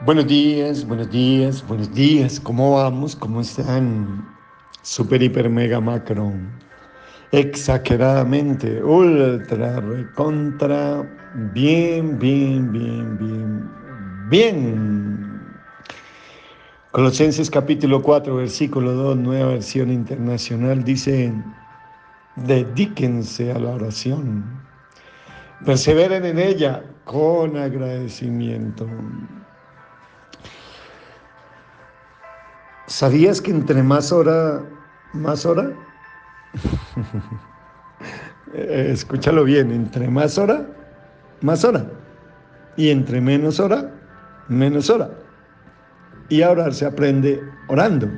Buenos días, buenos días, buenos días. ¿Cómo vamos? ¿Cómo están? Super, hiper, mega, macro. Exageradamente, ultra, recontra, bien, bien, bien, bien, bien. Colosenses capítulo 4, versículo 2, nueva versión internacional, dice, dedíquense a la oración, perseveren en ella con agradecimiento. ¿Sabías que entre más hora, más hora? Eh, escúchalo bien, entre más hora, más hora. Y entre menos hora, menos hora. Y a orar se aprende orando.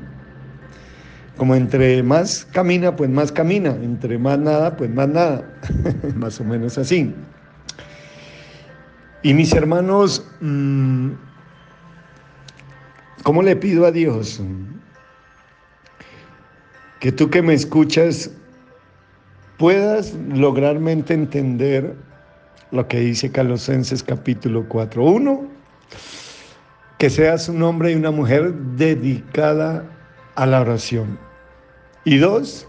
Como entre más camina, pues más camina. Entre más nada, pues más nada. más o menos así. Y mis hermanos, mmm, ¿Cómo le pido a Dios que tú que me escuchas puedas lograrmente entender lo que dice Colosenses capítulo 4? Uno, que seas un hombre y una mujer dedicada a la oración. Y dos,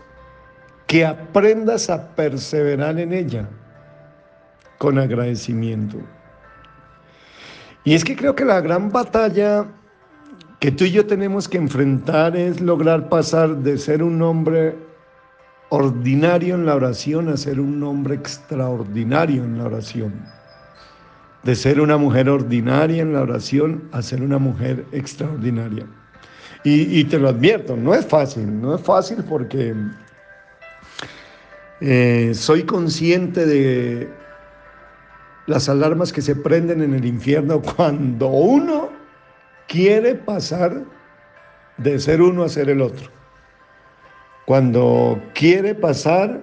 que aprendas a perseverar en ella con agradecimiento. Y es que creo que la gran batalla que tú y yo tenemos que enfrentar es lograr pasar de ser un hombre ordinario en la oración a ser un hombre extraordinario en la oración. De ser una mujer ordinaria en la oración a ser una mujer extraordinaria. Y, te lo advierto, no es fácil, no es fácil porque eh, soy consciente de las alarmas que se prenden en el infierno cuando uno quiere pasar de ser uno a ser el otro. Cuando quiere pasar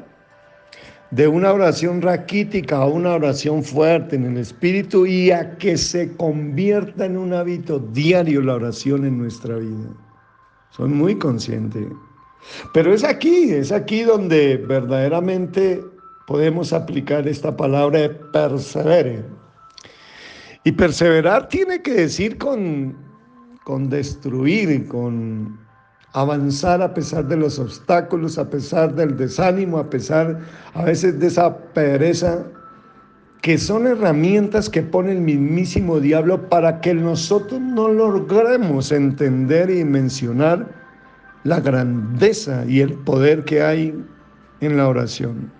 de una oración raquítica a una oración fuerte en el espíritu y a que se convierta en un hábito diario la oración en nuestra vida. Soy muy consciente. Pero es aquí, es aquí donde verdaderamente podemos aplicar esta palabra de persevere. Y perseverar tiene que decir con con destruir, con avanzar a pesar de los obstáculos, a pesar del desánimo, a pesar a veces de esa pereza, que son herramientas que pone el mismísimo diablo para que nosotros no logremos entender y mencionar la grandeza y el poder que hay en la oración.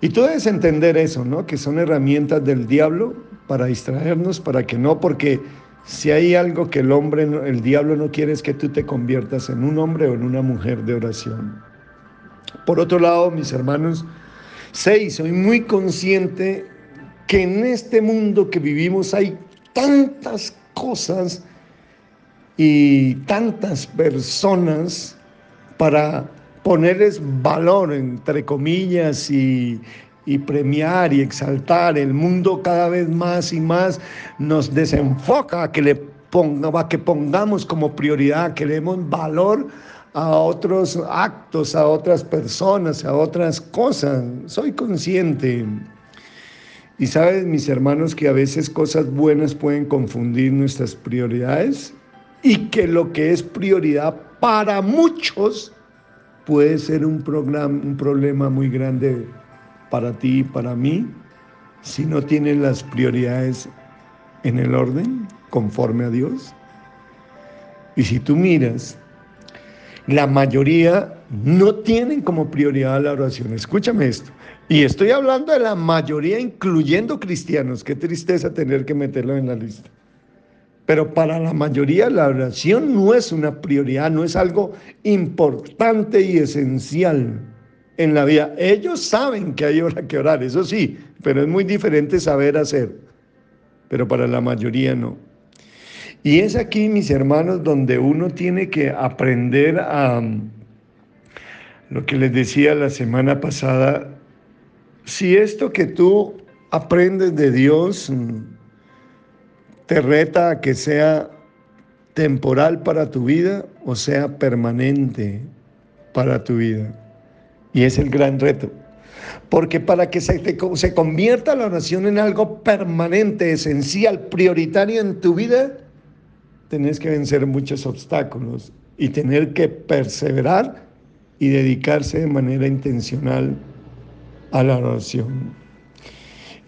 Y tú debes entender eso, ¿no? Que son herramientas del diablo para distraernos, para que no, porque si hay algo que el hombre, el diablo no quiere es que tú te conviertas en un hombre o en una mujer de oración. Por otro lado, mis hermanos, seis, soy muy consciente que en este mundo que vivimos hay tantas cosas y tantas personas para ponerles valor, entre comillas, y, y premiar y exaltar. El mundo cada vez más y más nos desenfoca a que le ponga, que pongamos como prioridad, que le demos valor a otros actos, a otras personas, a otras cosas. Soy consciente. Y sabes, mis hermanos, que a veces cosas buenas pueden confundir nuestras prioridades y que lo que es prioridad para muchos puede ser un, programa, un problema muy grande para ti y para mí si no tienen las prioridades en el orden conforme a Dios? Y si tú miras, la mayoría no tienen como prioridad la oración. Escúchame esto. Y estoy hablando de la mayoría, incluyendo cristianos. Qué tristeza tener que meterlo en la lista. Pero para la mayoría la oración no es una prioridad, no es algo importante y esencial en la vida. Ellos saben que hay hora que orar, eso sí, pero es muy diferente saber hacer. Pero para la mayoría no. Y es aquí, mis hermanos, donde uno tiene que aprender a lo que les decía la semana pasada. Si esto que tú aprendes de Dios mm, te reta a que sea temporal para tu vida o sea permanente para tu vida. Y es el gran reto. Porque para que se, se convierta la oración en algo permanente, esencial, prioritario en tu vida, tenés que vencer muchos obstáculos y tener que perseverar y dedicarse de manera intencional a la oración.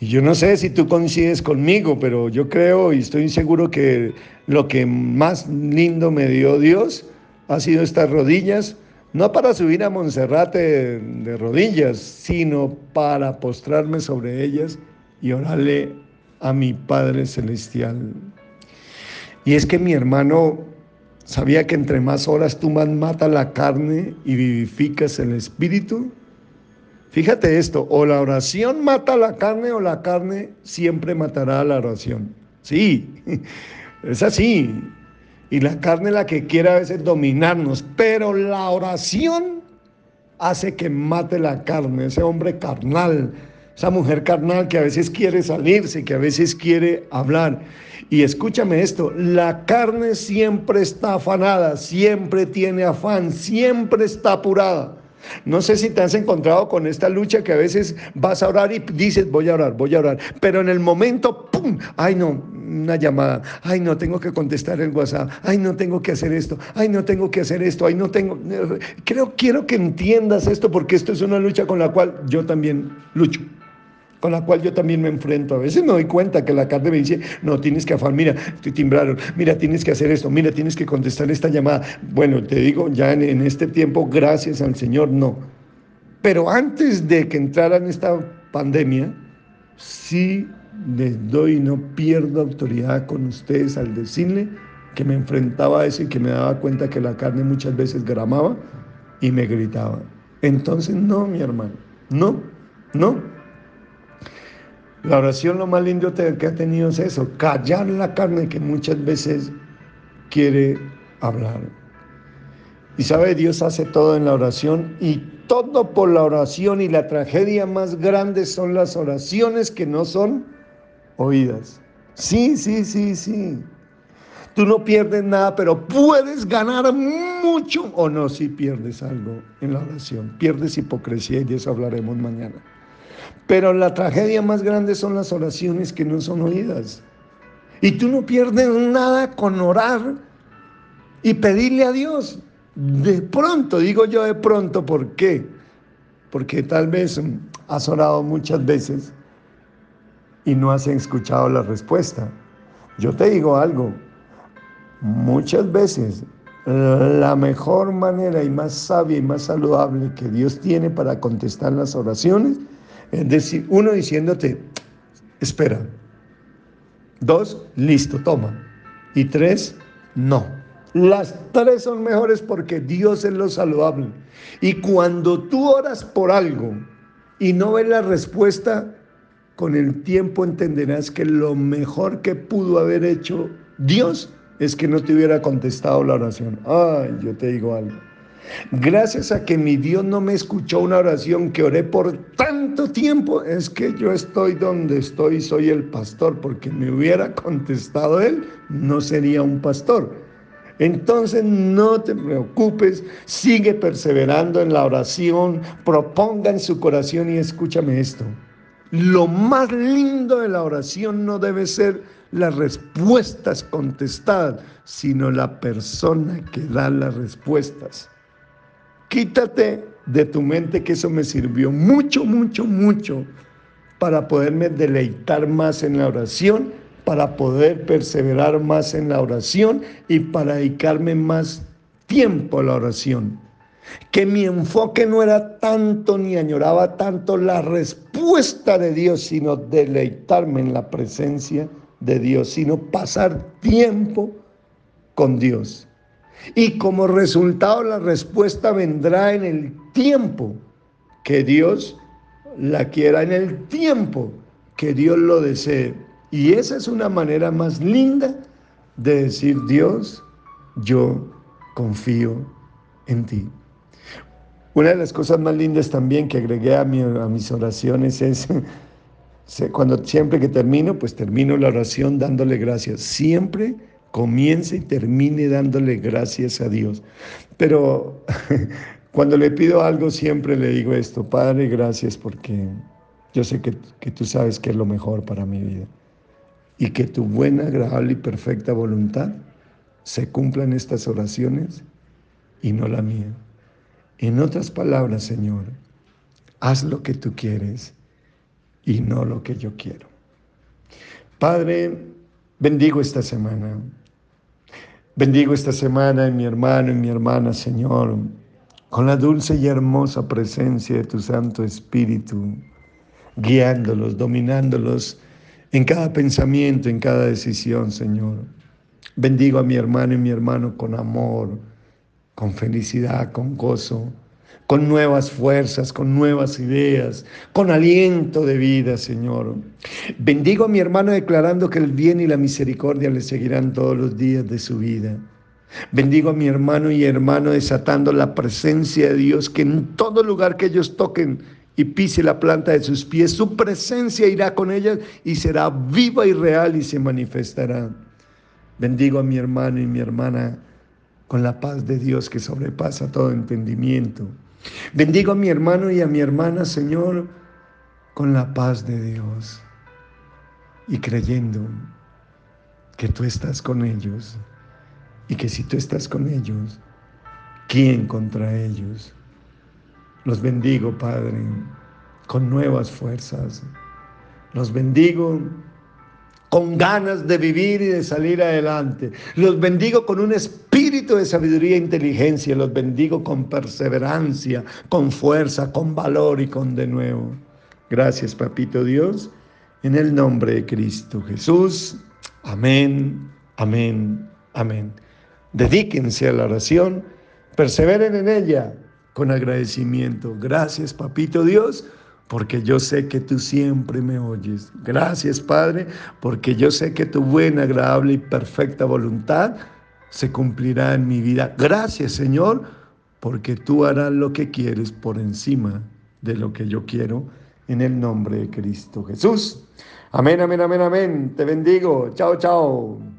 Y yo no sé si tú coincides conmigo, pero yo creo y estoy seguro que lo que más lindo me dio Dios ha sido estas rodillas, no para subir a Monserrate de rodillas, sino para postrarme sobre ellas y orarle a mi Padre Celestial. Y es que mi hermano sabía que entre más horas tú más mata la carne y vivificas el espíritu. Fíjate esto, o la oración mata la carne o la carne siempre matará a la oración. Sí, es así. Y la carne la que quiere a veces dominarnos, pero la oración hace que mate la carne, ese hombre carnal, esa mujer carnal que a veces quiere salirse, que a veces quiere hablar. Y escúchame esto, la carne siempre está afanada, siempre tiene afán, siempre está apurada. No sé si te has encontrado con esta lucha que a veces vas a orar y dices, voy a orar, voy a orar, pero en el momento, ¡pum! Ay no, una llamada, ay no, tengo que contestar el WhatsApp, ay no, tengo que hacer esto, ay no, tengo que hacer esto, ay no tengo... Creo, quiero que entiendas esto porque esto es una lucha con la cual yo también lucho con la cual yo también me enfrento. A veces me doy cuenta que la carne me dice, no, tienes que afán, mira, te timbraron, mira, tienes que hacer esto, mira, tienes que contestar esta llamada. Bueno, te digo, ya en, en este tiempo, gracias al Señor, no. Pero antes de que entrara en esta pandemia, sí les doy, no pierdo autoridad con ustedes al decirle que me enfrentaba a eso y que me daba cuenta que la carne muchas veces gramaba y me gritaba. Entonces, no, mi hermano, no, no. La oración lo más lindo que ha tenido es eso, callar la carne que muchas veces quiere hablar. Y sabe, Dios hace todo en la oración y todo por la oración y la tragedia más grande son las oraciones que no son oídas. Sí, sí, sí, sí. Tú no pierdes nada, pero puedes ganar mucho o no si pierdes algo en la oración. Pierdes hipocresía y de eso hablaremos mañana. Pero la tragedia más grande son las oraciones que no son oídas. Y tú no pierdes nada con orar y pedirle a Dios. De pronto, digo yo de pronto, ¿por qué? Porque tal vez has orado muchas veces y no has escuchado la respuesta. Yo te digo algo, muchas veces la mejor manera y más sabia y más saludable que Dios tiene para contestar las oraciones es decir, uno diciéndote, espera. Dos, listo, toma. Y tres, no. Las tres son mejores porque Dios es lo saludable. Y cuando tú oras por algo y no ves la respuesta, con el tiempo entenderás que lo mejor que pudo haber hecho Dios es que no te hubiera contestado la oración. Ay, yo te digo algo. Gracias a que mi Dios no me escuchó una oración que oré por tanto tiempo, es que yo estoy donde estoy, soy el pastor, porque me hubiera contestado él, no sería un pastor. Entonces no te preocupes, sigue perseverando en la oración, proponga en su corazón y escúchame esto. Lo más lindo de la oración no debe ser las respuestas contestadas, sino la persona que da las respuestas. Quítate de tu mente que eso me sirvió mucho, mucho, mucho para poderme deleitar más en la oración, para poder perseverar más en la oración y para dedicarme más tiempo a la oración. Que mi enfoque no era tanto ni añoraba tanto la respuesta de Dios, sino deleitarme en la presencia de Dios, sino pasar tiempo con Dios. Y como resultado la respuesta vendrá en el tiempo que Dios la quiera, en el tiempo que Dios lo desee. Y esa es una manera más linda de decir, Dios, yo confío en ti. Una de las cosas más lindas también que agregué a, mis oraciones es cuando siempre que termino, pues termino la oración dándole gracias. Siempre comience y termine dándole gracias a Dios. Pero cuando le pido algo siempre le digo esto, Padre, gracias porque yo sé que, que tú sabes que es lo mejor para mi vida y que tu buena, agradable y perfecta voluntad se cumplan estas oraciones y no la mía. En otras palabras, Señor, haz lo que tú quieres y no lo que yo quiero. Padre, bendigo esta semana. Bendigo esta semana en mi hermano y mi hermana, Señor, con la dulce y hermosa presencia de tu Santo Espíritu, guiándolos, dominándolos en cada pensamiento, en cada decisión, Señor. Bendigo a mi hermano y mi hermano con amor, con felicidad, con gozo con nuevas fuerzas, con nuevas ideas, con aliento de vida, Señor. Bendigo a mi hermano declarando que el bien y la misericordia le seguirán todos los días de su vida. Bendigo a mi hermano y hermano desatando la presencia de Dios, que en todo lugar que ellos toquen y pise la planta de sus pies, su presencia irá con ellas y será viva y real y se manifestará. Bendigo a mi hermano y mi hermana con la paz de Dios que sobrepasa todo entendimiento. Bendigo a mi hermano y a mi hermana, Señor, con la paz de Dios y creyendo que tú estás con ellos y que si tú estás con ellos, ¿quién contra ellos? Los bendigo, Padre, con nuevas fuerzas. Los bendigo con ganas de vivir y de salir adelante. Los bendigo con un espíritu de sabiduría e inteligencia. Los bendigo con perseverancia, con fuerza, con valor y con de nuevo. Gracias, Papito Dios, en el nombre de Cristo Jesús. Amén, amén, amén. Dedíquense a la oración, perseveren en ella con agradecimiento. Gracias, Papito Dios porque yo sé que tú siempre me oyes. Gracias, Padre, porque yo sé que tu buena, agradable y perfecta voluntad se cumplirá en mi vida. Gracias, Señor, porque tú harás lo que quieres por encima de lo que yo quiero, en el nombre de Cristo Jesús. Amén, amén, amén, amén. Te bendigo. Chao, chao.